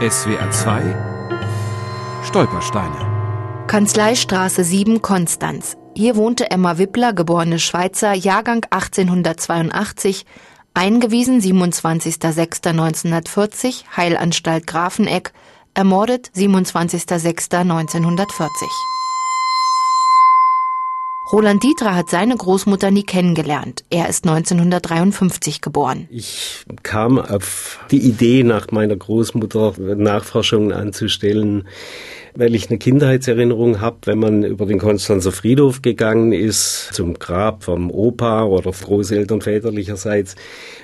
SWR 2 Stolpersteine Kanzleistraße 7 Konstanz. Hier wohnte Emma Wippler, geborene Schweizer, Jahrgang 1882, eingewiesen 27.06.1940, Heilanstalt Grafeneck, ermordet 27.06.1940. Roland Dietra hat seine Großmutter nie kennengelernt. Er ist 1953 geboren. Ich kam auf die Idee, nach meiner Großmutter Nachforschungen anzustellen, weil ich eine Kindheitserinnerung habe, wenn man über den Konstanzer Friedhof gegangen ist, zum Grab vom Opa oder Großeltern väterlicherseits.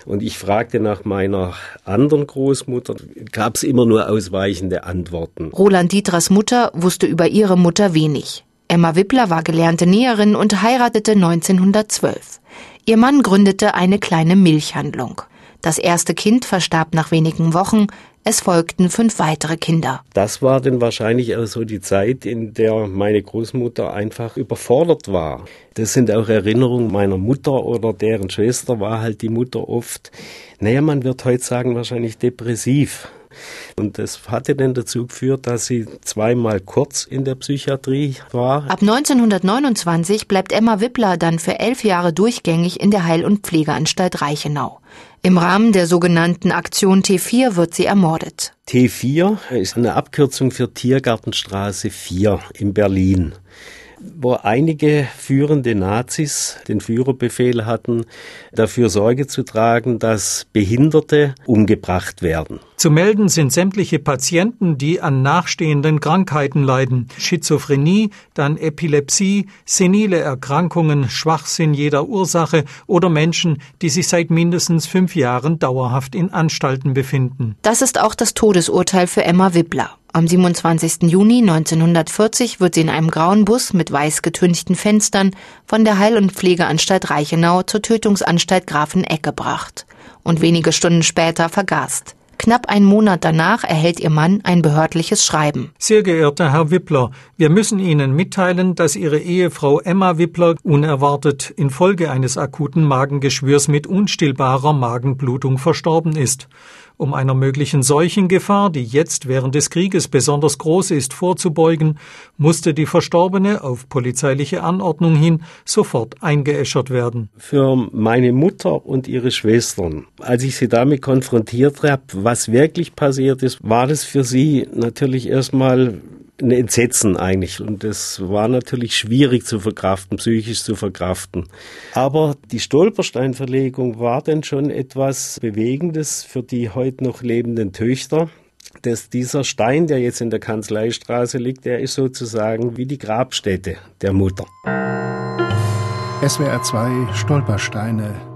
Und ich fragte nach meiner anderen Großmutter, gab es immer nur ausweichende Antworten. Roland Dietras Mutter wusste über ihre Mutter wenig. Emma Wippler war gelernte Näherin und heiratete 1912. Ihr Mann gründete eine kleine Milchhandlung. Das erste Kind verstarb nach wenigen Wochen, es folgten fünf weitere Kinder. Das war dann wahrscheinlich auch so die Zeit, in der meine Großmutter einfach überfordert war. Das sind auch Erinnerungen meiner Mutter oder deren Schwester war halt die Mutter oft, naja, man wird heute sagen, wahrscheinlich depressiv. Und das hatte dann dazu geführt, dass sie zweimal kurz in der Psychiatrie war. Ab 1929 bleibt Emma Wippler dann für elf Jahre durchgängig in der Heil- und Pflegeanstalt Reichenau. Im Rahmen der sogenannten Aktion T4 wird sie ermordet. T4 ist eine Abkürzung für Tiergartenstraße 4 in Berlin wo einige führende Nazis den Führerbefehl hatten, dafür Sorge zu tragen, dass Behinderte umgebracht werden. Zu melden sind sämtliche Patienten, die an nachstehenden Krankheiten leiden. Schizophrenie, dann Epilepsie, senile Erkrankungen, Schwachsinn jeder Ursache oder Menschen, die sich seit mindestens fünf Jahren dauerhaft in Anstalten befinden. Das ist auch das Todesurteil für Emma Wippler. Am 27. Juni 1940 wird sie in einem grauen Bus mit weiß getünchten Fenstern von der Heil- und Pflegeanstalt Reichenau zur Tötungsanstalt Grafeneck gebracht und wenige Stunden später vergast. Knapp einen Monat danach erhält ihr Mann ein behördliches Schreiben. Sehr geehrter Herr Wippler, wir müssen Ihnen mitteilen, dass Ihre Ehefrau Emma Wippler unerwartet infolge eines akuten Magengeschwürs mit unstillbarer Magenblutung verstorben ist. Um einer möglichen Seuchengefahr, die jetzt während des Krieges besonders groß ist, vorzubeugen, musste die Verstorbene auf polizeiliche Anordnung hin sofort eingeäschert werden. Für meine Mutter und ihre Schwestern, als ich sie damit konfrontiert habe, was wirklich passiert ist, war das für sie natürlich erstmal ein Entsetzen eigentlich. Und das war natürlich schwierig zu verkraften, psychisch zu verkraften. Aber die Stolpersteinverlegung war dann schon etwas Bewegendes für die heute noch lebenden Töchter. Dass dieser Stein, der jetzt in der Kanzleistraße liegt, der ist sozusagen wie die Grabstätte der Mutter. SWR 2 Stolpersteine.